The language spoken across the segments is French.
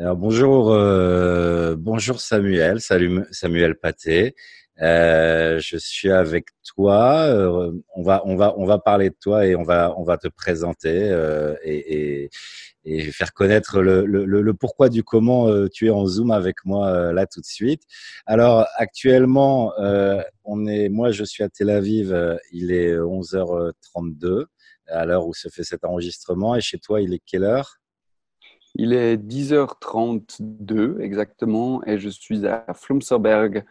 Alors, bonjour, euh, bonjour Samuel, salut Samuel Paté. Euh, je suis avec toi. Euh, on va, on va, on va parler de toi et on va, on va te présenter euh, et, et, et, faire connaître le, le, le, pourquoi du comment euh, tu es en Zoom avec moi euh, là tout de suite. Alors actuellement, on est, moi je suis à Tel Aviv. il est 11h32 à l'heure où se fait cet enregistrement et chez toi il est quelle heure? Il est 10h32 exactement et je suis à Flumserberg,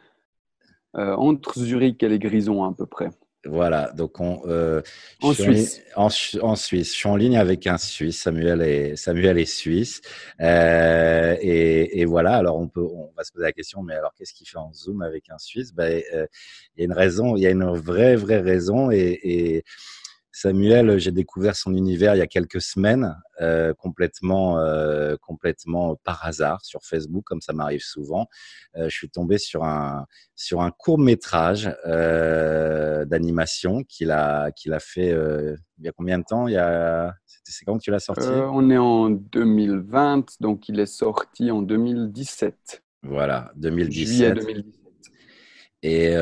euh, entre Zurich et les Grisons à peu près. Voilà, donc on, euh, en Suisse. En, en, Suisse. Je suis en ligne avec un Suisse, Samuel est, Samuel est suisse. Euh, et, et, voilà, alors on, peut, on va se poser la question, mais alors qu'est-ce qu'il fait en Zoom avec un Suisse? Ben, euh, Il y a une raison, il y a une vraie, vraie raison. Et, et Samuel, j'ai découvert son univers il y a quelques semaines, euh, complètement, euh, complètement par hasard sur Facebook, comme ça m'arrive souvent. Euh, je suis tombé sur un sur un court métrage d'animation qu'il a qu'il a fait il y a combien de temps? Il y a c'est quand que tu l'as sorti? On est en 2020, donc il est sorti en 2017. Voilà, 2017. Juillet 2017. Et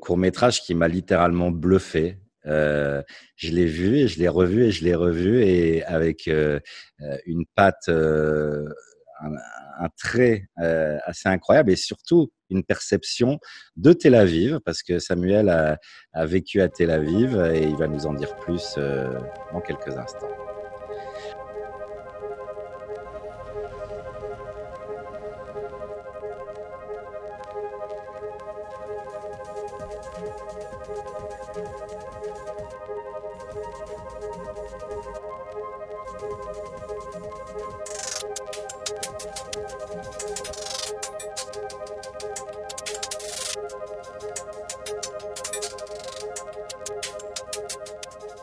court métrage qui m'a littéralement bluffé. Euh, je l'ai vu et je l'ai revu et je l'ai revu et avec euh, euh une patte, un, trait assez incroyable et surtout une perception de Tel Aviv parce que Samuel a, vécu à Tel Aviv et il va nous en dire plus dans quelques instants.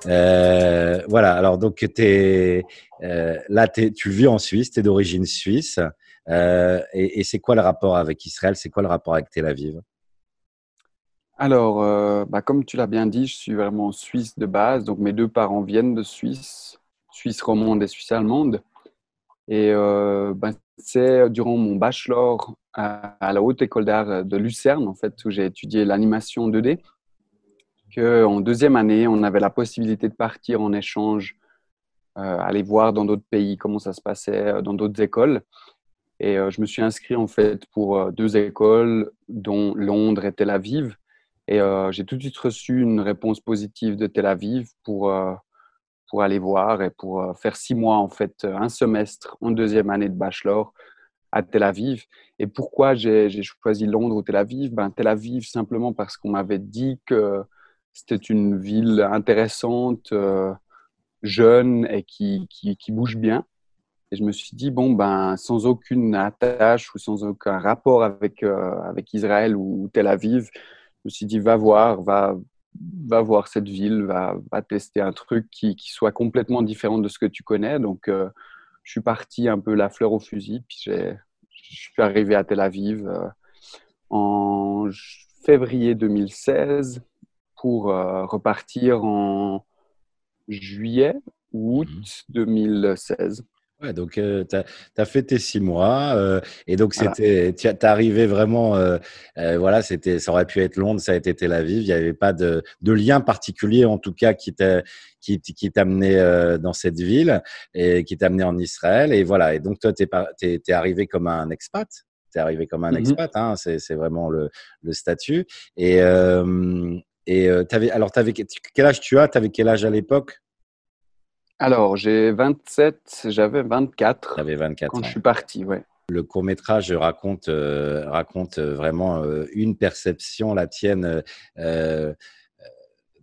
Euh, voilà, alors donc euh, là, tu vis en Suisse, tu es d'origine suisse. Euh, et, c'est quoi le rapport avec Israël? C'est quoi le rapport avec Tel Aviv? Alors, bah, comme tu l'as bien dit, je suis vraiment suisse de base. Donc mes deux parents viennent de Suisse, Suisse romande et Suisse allemande. Et bah, c'est durant mon bachelor à, à la Haute École d'Art de Lucerne, en fait, où j'ai étudié l'animation 2D en deuxième année, on avait la possibilité de partir en échange, euh, aller voir dans d'autres pays comment ça se passait, euh, dans d'autres écoles. Et euh, je me suis inscrit en fait pour deux écoles, dont Londres et Tel Aviv. Et j'ai tout de suite reçu une réponse positive de Tel Aviv pour, pour aller voir et pour faire six mois, en fait, un semestre en deuxième année de bachelor à Tel Aviv. Et pourquoi j'ai choisi Londres ou Tel Aviv? Ben, Tel Aviv, simplement parce qu'on m'avait dit que c'était une ville intéressante, euh, jeune et qui, qui, bouge bien. Et je me suis dit, bon, ben, sans aucune attache ou sans aucun rapport avec, euh, avec Israël ou Tel Aviv, je me suis dit, va voir, va, va voir cette ville, va, tester un truc qui, qui, soit complètement différent de ce que tu connais. Donc, euh, je suis parti un peu la fleur au fusil, puis je suis arrivé à Tel Aviv en février 2016 pour euh, repartir en juillet ou août mmh. 2016. Ouais, donc euh, tu as, as, fait tes six mois euh, et donc c'était tu es arrivé vraiment euh, euh, voilà c'était ça aurait pu être Londres ça a été Tel Aviv il n'y avait pas de, de lien particulier en tout cas qui t'a qui, qui t'amenait euh, dans cette ville et qui t'amenait en Israël et voilà et donc toi tu es, es, arrivé comme un expat tu es arrivé comme un mmh expat hein, c'est vraiment le, le statut et et euh, avais, alors, avais, quel âge tu as? Tu avais quel âge à l'époque? Alors, j'ai 27, j'avais 24. J'avais 24 quand ans. je suis parti, ouais. Le court métrage raconte, euh, raconte vraiment euh, une perception, la tienne, euh,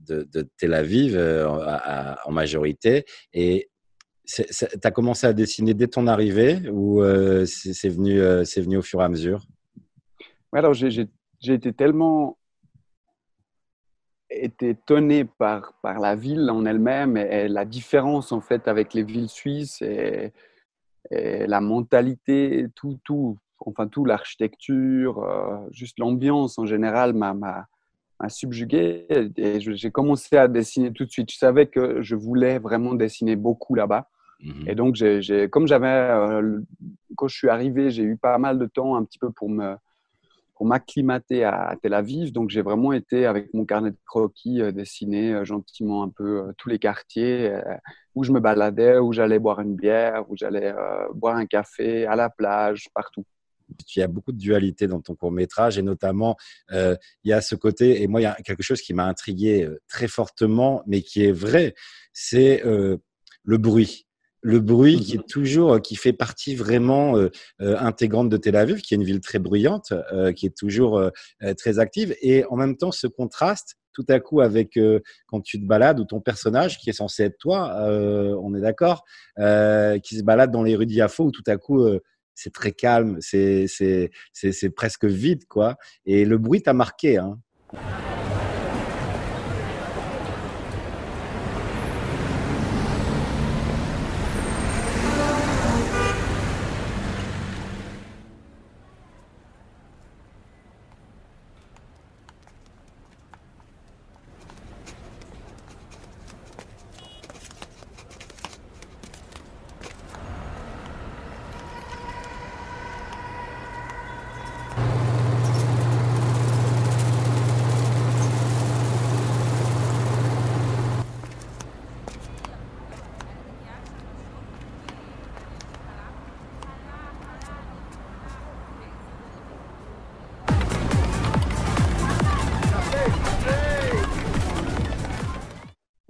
de, de, Tel Aviv à, à, en majorité. Et tu as commencé à dessiner dès ton arrivée ou c'est venu, c'est venu au fur et à mesure? Alors, j'ai été tellement été étonné par, par la ville en elle-même et, et, la différence en fait avec les villes suisses et, et la mentalité, tout, tout, enfin tout, l'architecture, euh, juste l'ambiance en général m'a subjugué et j'ai commencé à dessiner tout de suite. Je savais que je voulais vraiment dessiner beaucoup là-bas. Mhm. Et donc, j'ai, comme j'avais, euh, quand je suis arrivé, j'ai eu pas mal de temps un petit peu pour me pour m'acclimater à Tel Aviv. Donc, j'ai vraiment été avec mon carnet de croquis euh, dessiner euh, gentiment un peu tous les quartiers où je me baladais, où j'allais boire une bière, où j'allais boire un café, à la plage, partout. Il y a beaucoup de dualité dans ton court métrage et notamment il y a ce côté et moi il y a quelque chose qui m'a intrigué très fortement mais qui est vrai, c'est le bruit le bruit qui est toujours, qui fait partie vraiment euh, euh, intégrante de Tel Aviv, qui est une ville très bruyante, euh, qui est toujours très active, et en même temps ce contraste tout à coup avec quand tu te balades ou ton personnage qui est censé être toi, on est d'accord, qui se balade dans les rues d'Iafo où tout à coup c'est très calme, c'est c'est presque vide quoi, et le bruit t'a marqué. Hein.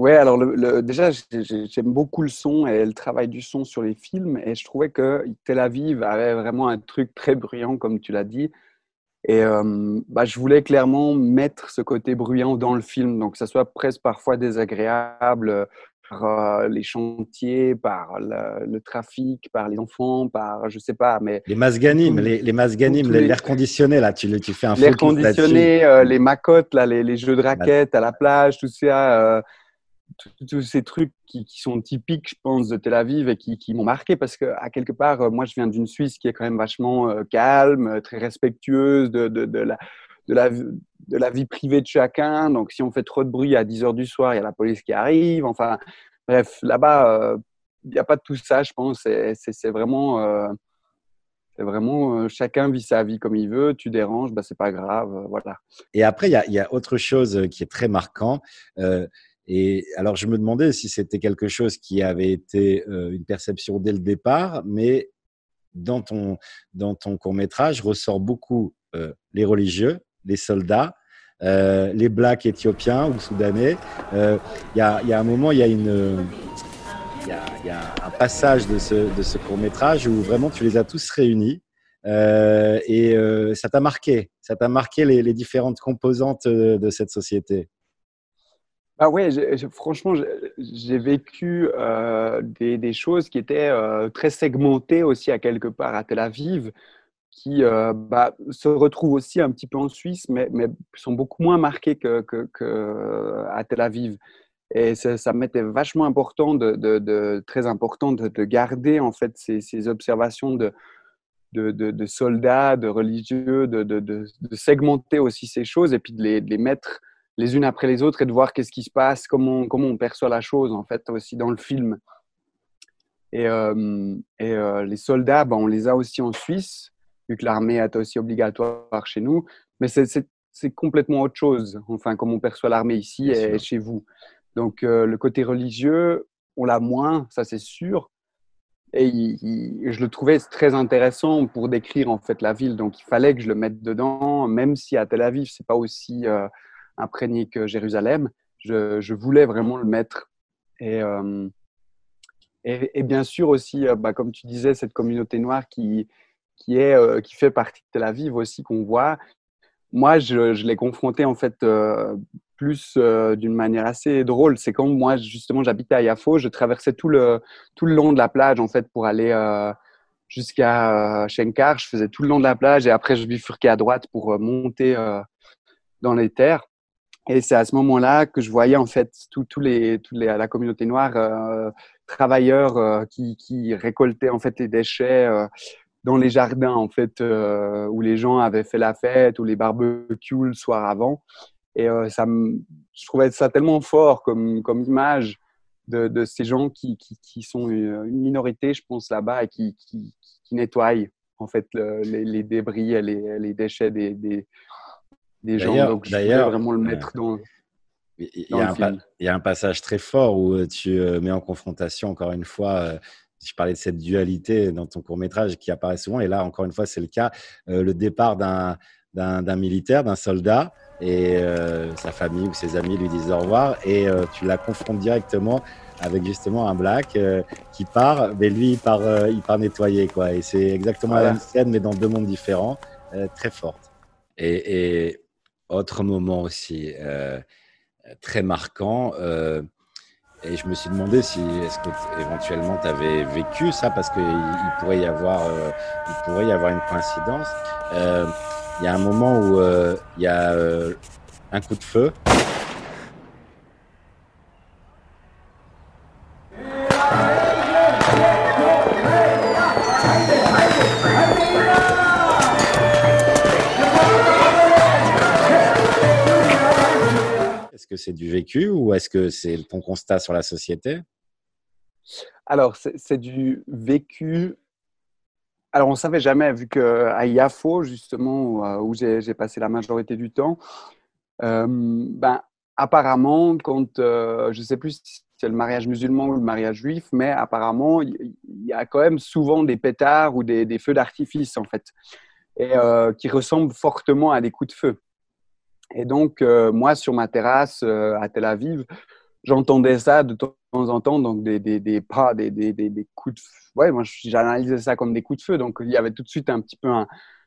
Ouais, alors le, déjà, j'aime beaucoup le son et le travail du son sur les films. Et je trouvais que Tel Aviv avait vraiment un truc très bruyant, comme tu l'as dit. Et euh, bah, je voulais clairement mettre ce côté bruyant dans le film, donc que ça soit presque parfois désagréable par euh, les chantiers, par le, trafic, par les enfants, par je sais pas, mais les masganim, les, les l'air conditionné là, tu, tu fais un l'air conditionné, euh, les macottes là, les, les, jeux de raquettes à la plage, tout ça tous ces trucs qui, sont typiques, je pense, de Tel Aviv et qui, m'ont marqué parce que, à quelque part, euh, moi, je viens d'une Suisse qui est quand même vachement euh, calme, euh, très respectueuse de, la, vie privée de chacun. Donc, si on fait trop de bruit à 10 heures du soir, il y a la police qui arrive. Enfin, bref, là-bas, il n'y a pas de tout ça, je pense. C'est vraiment. c'est vraiment chacun vit sa vie comme il veut, tu déranges, bah, c'est pas grave, voilà. Et après, il y a, autre chose qui est très marquant. Et alors, je me demandais si c'était quelque chose qui avait été euh, une perception dès le départ, mais dans ton, dans ton court métrage ressort beaucoup euh, les religieux, les soldats, euh, les blacks éthiopiens ou soudanais. Il y, a, y, a, un moment, il y a une. Il y y a, un passage de ce, de ce court métrage où vraiment tu les as tous réunis et ça t'a marqué, ça t'a marqué les, les, différentes composantes de cette société. Ah ouais, franchement, j'ai vécu euh, des, choses qui étaient euh, très segmentées aussi à quelque part à Tel Aviv, qui euh, bah, se retrouvent aussi un petit peu en Suisse, mais, sont beaucoup moins marquées que, à Tel Aviv. Et ça, m'était vachement important, de, très important de, garder en fait ces, observations de, soldats, de religieux, de, segmenter aussi ces choses et puis de les mettre les unes après les autres et de voir qu'est-ce qui se passe, comment, comment on perçoit la chose en fait aussi dans le film. Et, euh, et euh, les soldats, ben, on les a aussi en Suisse, vu que l'armée est aussi obligatoire chez nous, mais c'est complètement autre chose, enfin, comme on perçoit l'armée ici et chez vous. Donc euh, le côté religieux, on l'a moins, ça c'est sûr. Et je le trouvais très intéressant pour décrire en fait la ville, donc il fallait que je le mette dedans, même si à Tel Aviv c'est pas aussi imprégné que Jérusalem. Je, voulais vraiment le mettre. Et, euh, et, bien sûr aussi, euh, bah, comme tu disais, cette communauté noire qui, qui, est, euh, qui fait partie de Tel Aviv aussi, qu'on voit. Moi, je, je l'ai confronté en fait plus d'une manière assez drôle. C'est quand moi, justement, j'habitais à Yafo, je traversais tout le, tout le long de la plage en fait pour aller jusqu'à Shenkar. Je faisais tout le long de la plage et après, je bifurquais à droite pour monter dans les terres. Et c'est à ce moment-là que je voyais en fait tous les, tous les, la communauté noire euh, travailleurs euh, qui, qui, récoltaient en fait les déchets euh, dans les jardins en fait euh, où les gens avaient fait la fête ou les barbecues le soir avant. Et ça, je trouvais ça tellement fort comme, comme image de, ces gens qui, qui, sont une minorité, je pense, là-bas et qui, qui, nettoient en fait les, débris et les, les déchets des, des gens. Donc, je voulais vraiment le mettre dans. Il y, a un, il y, a un passage très fort où euh, tu euh, mets en confrontation, encore une fois, euh, je parlais de cette dualité dans ton court métrage qui apparaît souvent, et là, encore une fois, c'est le cas, le départ d'un militaire, d'un soldat, et sa famille ou ses amis lui disent au revoir, et tu la confrontes directement avec justement un black qui part, mais lui, il part, il part nettoyer, quoi. Et c'est exactement la même scène, mais dans deux mondes différents, très forte. Et, et, autre moment aussi très marquant. Euh, et je me suis demandé si est-ce que éventuellement tu avais vécu ça parce qu'il il pourrait y avoir euh, il pourrait y avoir une coïncidence. Euh, il y a un moment où il y a un coup de feu c'est du vécu ou est-ce que c'est ton constat sur la société? Alors, c'est du vécu. Alors, on ne savait jamais, vu qu'à Yafo, justement, où, euh, j'ai passé la majorité du temps, euh, ben, apparemment, quand, euh, je ne sais plus si c'est le mariage musulman ou le mariage juif, mais apparemment, il y, a quand même souvent des pétards ou des, feux d'artifice, en fait, et qui ressemblent fortement à des coups de feu. Et donc, euh, moi, sur ma terrasse euh, à Tel Aviv, j'entendais ça de temps en temps, donc des, des, des pas, des, des, des, coups de feu. Ouais, moi, j'analysais ça comme des coups de feu. Donc, il y avait tout de suite un petit peu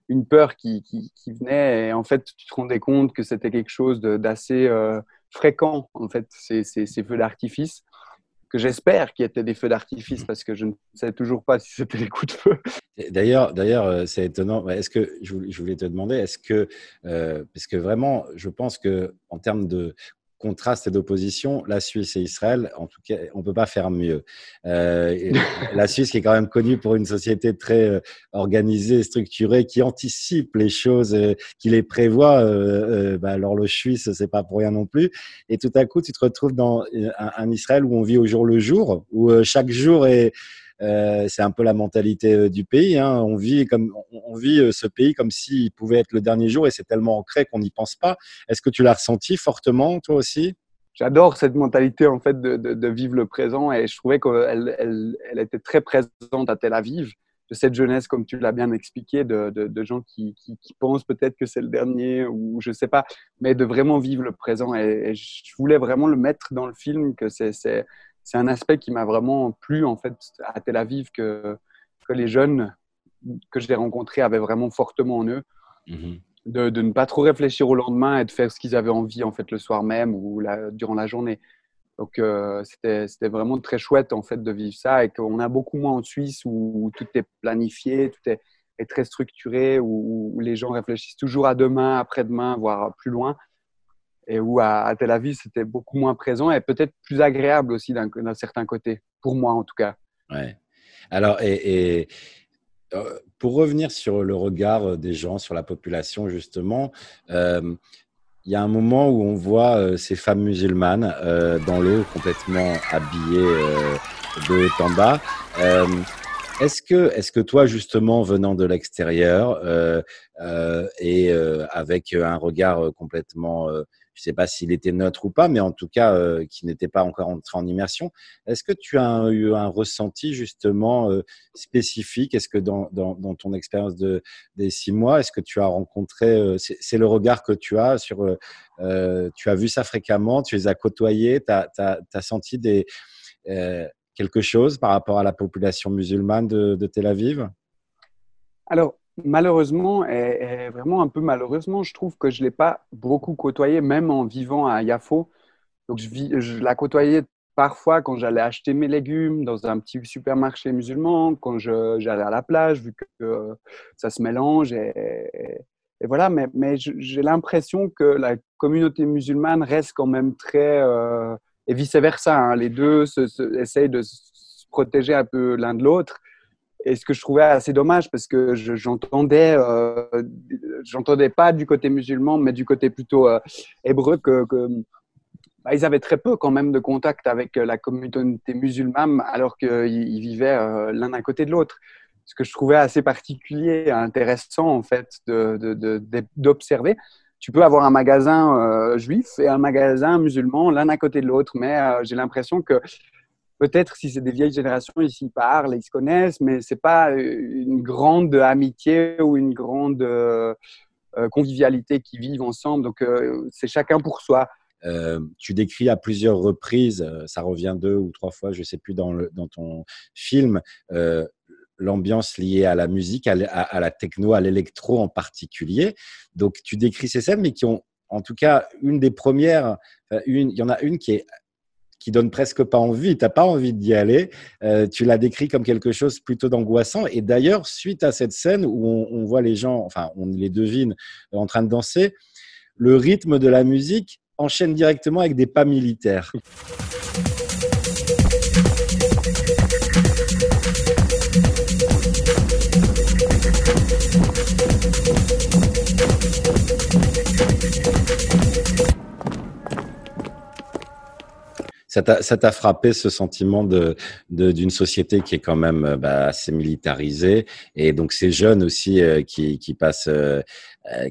une peur qui, qui, venait. Et en fait, tu te rendais compte que c'était quelque chose d'assez euh, fréquent, en fait, ces feux d'artifice que j'espère qu'il y était des feux d'artifice parce que je ne sais toujours pas si c'était des coups de feu. D'ailleurs, d'ailleurs, euh, c'est étonnant. Est-ce que je voulais te demander, est-ce que euh, parce que vraiment, je pense que en termes de contraste et d'opposition, la Suisse et Israël, en tout cas, on peut pas faire mieux. Euh, la Suisse qui est quand même connue pour une société très euh, organisée, structurée, qui anticipe les choses, euh, qui les prévoit. Euh, bah, l'horloge suisse, c'est pas pour rien non plus. Et tout à coup, tu te retrouves dans un, Israël où on vit au jour le jour, où chaque jour est euh, c'est un peu la mentalité euh, du pays. Hein. On vit euh, ce pays comme s'il pouvait être le dernier jour et c'est tellement ancré qu'on n'y pense pas. Est-ce que tu l'as ressenti fortement toi aussi? J'adore cette mentalité en fait de, vivre le présent et je trouvais qu'elle elle, elle, était très présente à Tel Aviv de cette jeunesse, comme tu l'as bien expliqué, de, gens qui, pensent peut-être que c'est le dernier ou je sais pas, mais de vraiment vivre le présent. Et, je voulais vraiment le mettre dans le film, que c'est c'est un aspect qui m'a vraiment plu en fait à Tel Aviv que, que les jeunes que j'ai rencontrés avaient vraiment fortement en eux. Mhm. De, de, ne pas trop réfléchir au lendemain et de faire ce qu'ils avaient envie en fait le soir même ou la, durant la journée. Donc euh, c'était vraiment très chouette en fait de vivre ça et qu'on a beaucoup moins en Suisse où, tout est planifié, tout est, est très structuré, où, où, les gens réfléchissent toujours à demain, après-demain, voire plus loin et où à, Tel Aviv, c'était beaucoup moins présent et peut-être plus agréable aussi d'un certain côté, pour moi en tout cas. Ouais. Alors, et, euh, pour revenir sur le regard des gens, sur la population, justement, euh, il y a un moment où on voit euh, ces femmes musulmanes dans l'eau, complètement habillées de haut en bas. Est-ce que, est-ce que toi, justement, venant de l'extérieur et avec un regard complètement je ne sais pas s'il était neutre ou pas, mais en tout cas euh, qui n'était pas encore entré en immersion. Est-ce que tu as eu un ressenti justement euh, spécifique? Est-ce que dans, dans, dans, ton expérience de, des six mois, est-ce que tu as rencontré, euh, c'est le regard que tu as sur, euh, tu as vu ça fréquemment, tu les as côtoyés, tu as, as, senti des, quelque chose par rapport à la population musulmane de, de Tel Aviv? Alors, malheureusement, et, vraiment un peu malheureusement, je trouve que je ne l'ai pas beaucoup côtoyé, même en vivant à Yafo. Donc, je, la côtoyais parfois quand j'allais acheter mes légumes dans un petit supermarché musulman, quand j'allais à la plage, vu que euh, ça se mélange. Et, voilà, mais, j'ai l'impression que la communauté musulmane reste quand même très. Euh, et vice-versa, hein, les deux essayent de se protéger un peu l'un de l'autre et ce que je trouvais assez dommage parce que j'entendais, euh, j'entendais pas du côté musulman, mais du côté plutôt euh, hébreu que, bah, avaient très peu quand même de contact avec la communauté musulmane alors qu'ils vivaient l'un à côté de l'autre. Ce que je trouvais assez particulier, intéressant en fait d'observer. Tu peux avoir un magasin juif et un magasin musulman l'un à côté de l'autre, mais j'ai l'impression que peut-être si c'est des vieilles générations, ils s'y parlent, ils se connaissent, mais c'est pas une grande amitié ou une grande euh, convivialité qui vivent ensemble. Donc, euh, c'est chacun pour soi. Euh, tu décris à plusieurs reprises, ça revient deux ou trois fois, je sais plus, dans, ton film, l'ambiance liée à la musique, à, la techno, à l'électro en particulier. Donc, tu décris ces scènes, mais qui ont, en tout cas, une des premières, il y en a une qui est qui donne presque pas envie. Tu n'as pas envie d'y aller. Euh, tu l'as décrit comme quelque chose plutôt d'angoissant. Et d'ailleurs, suite à cette scène où on, voit les gens, enfin, on les devine en train de danser, le rythme de la musique enchaîne directement avec des pas militaires. Ça t'a frappé ce sentiment de d'une société qui est quand même euh, bah, assez militarisée et donc ces jeunes aussi euh, qui, qui passent, euh,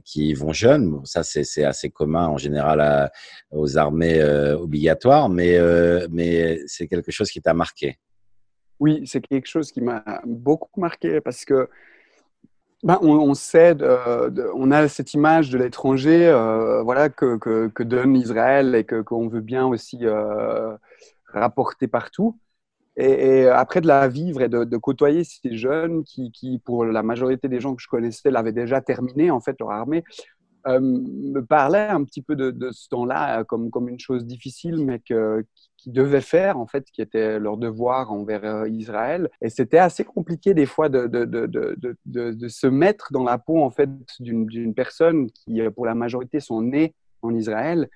qui vont jeunes. ça c'est assez commun en général aux armées obligatoires, mais mais c'est quelque chose qui t'a marqué? Oui, c'est quelque chose qui m'a beaucoup marqué parce que ben, on, a cette image de l'étranger, euh, voilà, que, que, donne Israël et que qu'on veut bien aussi euh, rapporter partout. Et, après de la vivre et de, côtoyer ces jeunes qui, qui, pour la majorité des gens que je connaissais, l'avaient déjà terminé en fait leur armée, euh, me parlait un petit peu de, ce temps-là comme, comme une chose difficile, mais que, qui devaient faire, en fait, qui était leur devoir envers euh, Israël. Et c'était assez compliqué des fois de, de, de, de, se mettre dans la peau, en fait, d'une personne qui, euh, pour la majorité, sont nées en Israël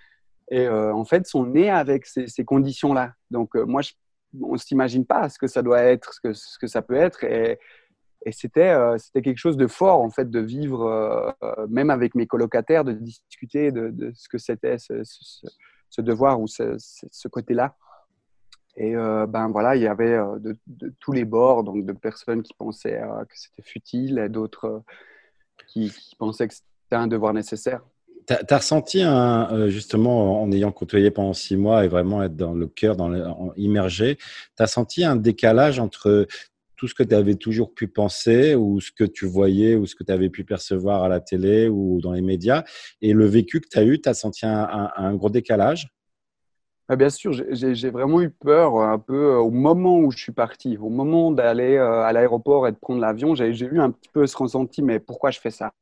et en fait sont nés avec ces, conditions-là. Donc, moi, on ne s'imagine pas ce que ça doit être, ce que, ce que ça peut être. Et, et c'était euh, c'était quelque chose de fort en fait de vivre euh, euh, même avec mes colocataires de discuter de, ce que c'était ce, devoir ou ce, côté-là. Et ben voilà il y avait de, de, tous les bords donc de personnes qui pensaient que c'était futile d'autres qui, pensaient que c'était un devoir nécessaire. Tu as, ressenti un, justement en ayant côtoyé pendant six mois et vraiment être dans le cœur dans immergé tu as senti un décalage entre tout ce que tu avais toujours pu penser ou ce que tu voyais ou ce que tu avais pu percevoir à la télé ou dans les médias et le vécu que tu as eu, tu as senti un, gros décalage? Ah, Bien sûr, j'ai vraiment eu peur un peu au moment où je suis parti, au moment d'aller euh, à l'aéroport et de prendre l'avion, j'ai eu un petit peu ce ressenti, mais pourquoi je fais ça?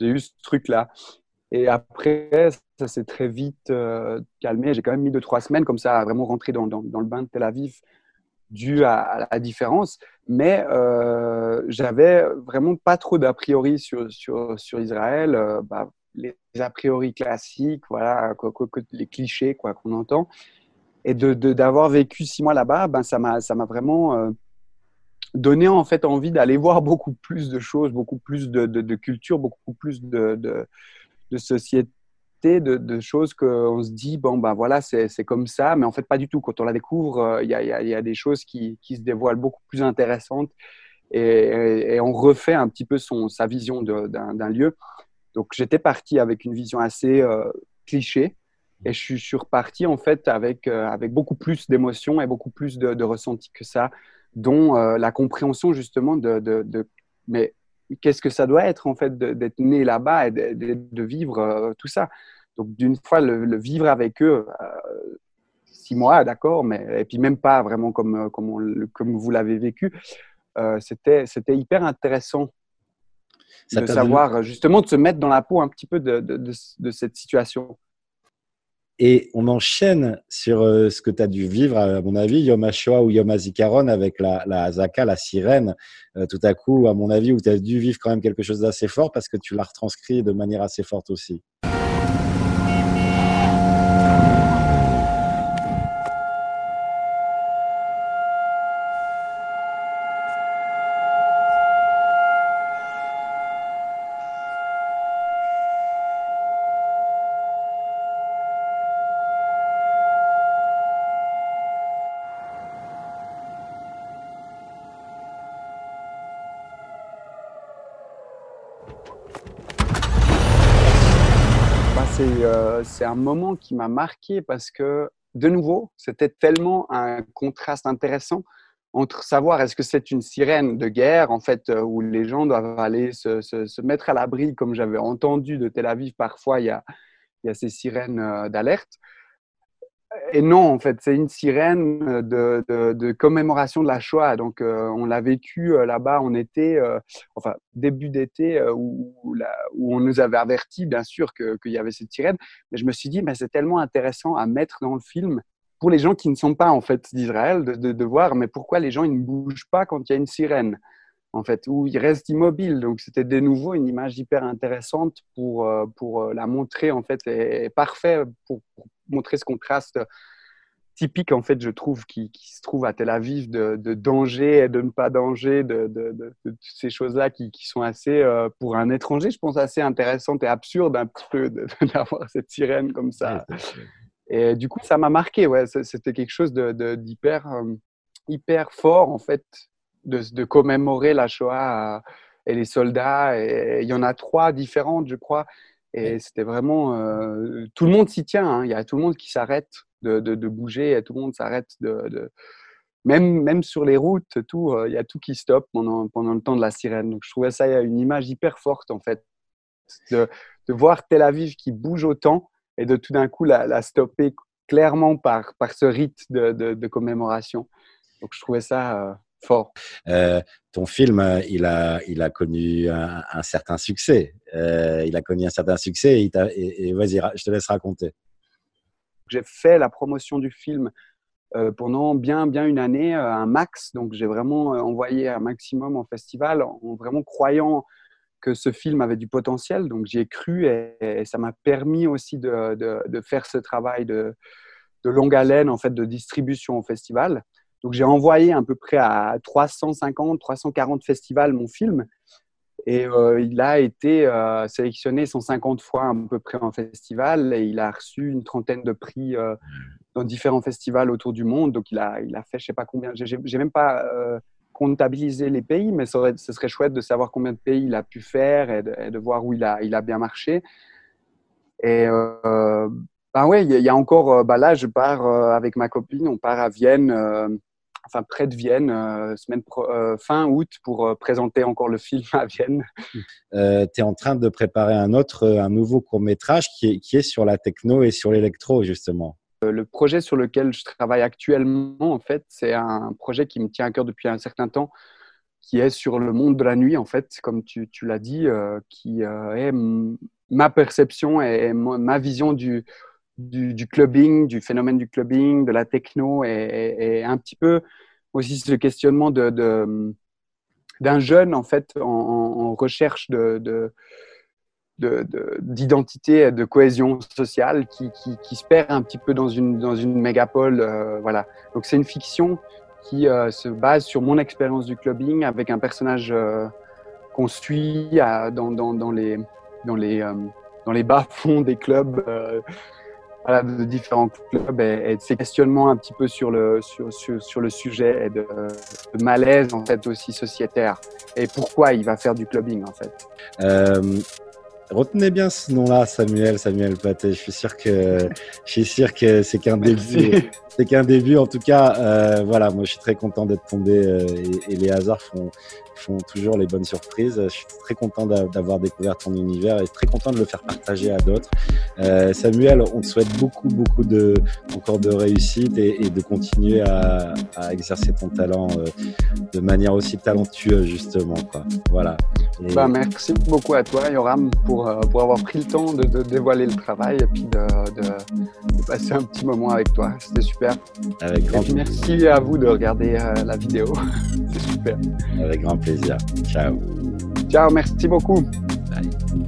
J'ai eu ce truc-là. Et après, ça s'est très vite euh, calmé. J'ai quand même mis deux, trois semaines comme ça à vraiment rentrer dans, dans le bain de Tel Aviv dû à, la différence, mais euh, j'avais vraiment pas trop d'a priori sur, sur, sur Israël, euh, bah, les a priori classiques, voilà, les clichés quoi qu'on entend, et de d'avoir vécu six mois là-bas, ben ça m'a vraiment euh, donné en fait envie d'aller voir beaucoup plus de choses, beaucoup plus de, de, culture, beaucoup plus de, de, de sociétés de, choses qu'on se dit, bon, ben voilà, c'est comme ça, mais en fait, pas du tout. Quand on la découvre, euh, il y, a, des choses qui, se dévoilent beaucoup plus intéressantes et, on refait un petit peu son, sa vision d'un lieu. Donc, j'étais parti avec une vision assez euh, cliché et je suis, reparti en fait avec, euh, avec beaucoup plus d'émotions et beaucoup plus de, de ressentis que ça, dont la compréhension justement de, de mais qu'est-ce que ça doit être en fait d'être né là-bas et de, vivre euh, tout ça. Donc d'une fois le, vivre avec eux, euh, six mois, d'accord, mais et puis même pas vraiment comme euh, comme, comme vous l'avez vécu, c'était c'était hyper intéressant de savoir justement de se mettre dans la peau un petit peu de, de cette situation. Et on enchaîne sur euh, ce que tu as dû vivre, à mon avis, Yom HaShoah ou Yom HaZikaron avec la, la Zaka, la sirène, euh, tout à coup, à mon avis, où tu as dû vivre quand même quelque chose d'assez fort parce que tu l'as retranscrit de manière assez forte aussi. Moment qui m'a marqué parce que, de nouveau, c'était tellement un contraste intéressant entre savoir est-ce que c'est une sirène de guerre, en fait, euh, où les gens doivent aller se, mettre à l'abri, comme j'avais entendu de Tel Aviv, parfois il y a, il y a ces sirènes euh, d'alerte, et non, en fait, c'est une sirène de, de, commémoration de la Shoah. Donc, euh, on l'a vécu euh, là-bas en été, euh, enfin, début d'été, où, où, on nous avait averti, bien sûr, qu'il y avait cette sirène. Mais je me suis dit, mais c'est tellement intéressant à mettre dans le film pour les gens qui ne sont pas, en fait, d'Israël, de, de, voir, mais pourquoi les gens ils ne bougent pas quand il y a une sirène en fait, où ils restent immobiles. Donc, c'était de nouveau une image hyper intéressante pour, pour la montrer, en fait, et, parfait pour montrer ce contraste typique, en fait, je trouve, qui, se trouve à Tel Aviv de, danger et de ne pas danger, de, de, ces choses-là qui, sont assez, euh, pour un étranger, je pense, assez intéressantes et absurdes un petit peu d'avoir cette sirène comme ça. Et du coup, ça m'a marqué, ouais, c'était quelque chose d'hyper euh, hyper fort, en fait, de, commémorer la Shoah euh, et les soldats. Et il y en a trois différentes, je crois. Et c'était vraiment. Euh, tout le monde s'y tient. Hein. Il y a tout le monde qui s'arrête de, de, bouger. Tout le monde s'arrête de, Même, même sur les routes, tout, euh, il y a tout qui stoppe pendant, pendant le temps de la sirène. Donc je trouvais ça une image hyper forte, en fait. De, voir Tel Aviv qui bouge autant et de tout d'un coup la, la, stopper clairement par, par ce rite de, commémoration. Donc je trouvais ça euh, Euh, ton film, euh, il a, il a connu un, certain succès. Euh, il a connu un certain succès et, vas-y, je te laisse raconter. J'ai fait la promotion du film pendant bien, bien une année, un max. Donc, j'ai vraiment envoyé un maximum en festival en vraiment croyant que ce film avait du potentiel. Donc, j'y ai cru et, ça m'a permis aussi de, de, faire ce travail de, de longue haleine, en fait, de distribution au festival. Donc j'ai envoyé à peu près à 350, 340 festivals mon film. Et euh, il a été euh, sélectionné 150 fois à peu près en festival et il a reçu une trentaine de prix euh, dans différents festivals autour du monde. Donc il a, il a fait je sais pas combien, j'ai même pas comptabilisé les pays, mais ce serait, chouette de savoir combien de pays il a pu faire et de, voir où il a, il a bien marché. Et ben ouais, il y, a encore, bah là je pars avec ma copine, on part à Vienne enfin près de Vienne, euh, semaine euh, fin août, pour euh, présenter encore le film à Vienne. tu es en train de préparer un autre, un nouveau court métrage qui est, qui est sur la techno et sur l'électro, justement. Le projet sur lequel je travaille actuellement, en fait, c'est un projet qui me tient à cœur depuis un certain temps, qui est sur le monde de la nuit, en fait, comme tu, tu l'as dit, qui est ma perception et ma vision du, du, clubbing, du phénomène du clubbing, de la techno et, un petit peu aussi ce questionnement de, d'un jeune en fait en, recherche de, d'identité et de cohésion sociale qui, qui, se perd un petit peu dans une, dans une mégapole. Euh, voilà. Donc c'est une fiction qui euh, se base sur mon expérience du clubbing avec un personnage euh, qu'on suit dans, dans, dans, les, dans, les, dans les bas-fonds des clubs de différents clubs et, de ces questionnements un petit peu sur le, sur, sur, le sujet et de, malaise en fait aussi sociétaire et pourquoi il va faire du clubbing en fait. Euh, retenez bien ce nom-là, Samuel, Samuel Paté. Je suis sûr que je suis sûr que c'est qu'un début. C'est qu'un début. En tout cas, euh, voilà, moi je suis très content d'être tombé euh, et, et, les hasards font font toujours les bonnes surprises. Je suis très content d'avoir découvert ton univers et très content de le faire partager à d'autres. Euh, Samuel, on te souhaite beaucoup, beaucoup de, encore de réussite et, de continuer à, exercer ton talent de manière aussi talentueuse, justement. Quoi. Voilà. Bah, merci beaucoup à toi, Yoram, pour, euh, pour avoir pris le temps de, dévoiler le travail et puis de, de, passer un petit moment avec toi. C'était super. Avec grand plaisir. Merci à vous de regarder la vidéo. C'est super. Avec grand plaisir. Ciao. Ciao, merci beaucoup. Bye.